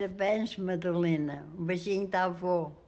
Parabéns, Madalena. Um beijinho da avó.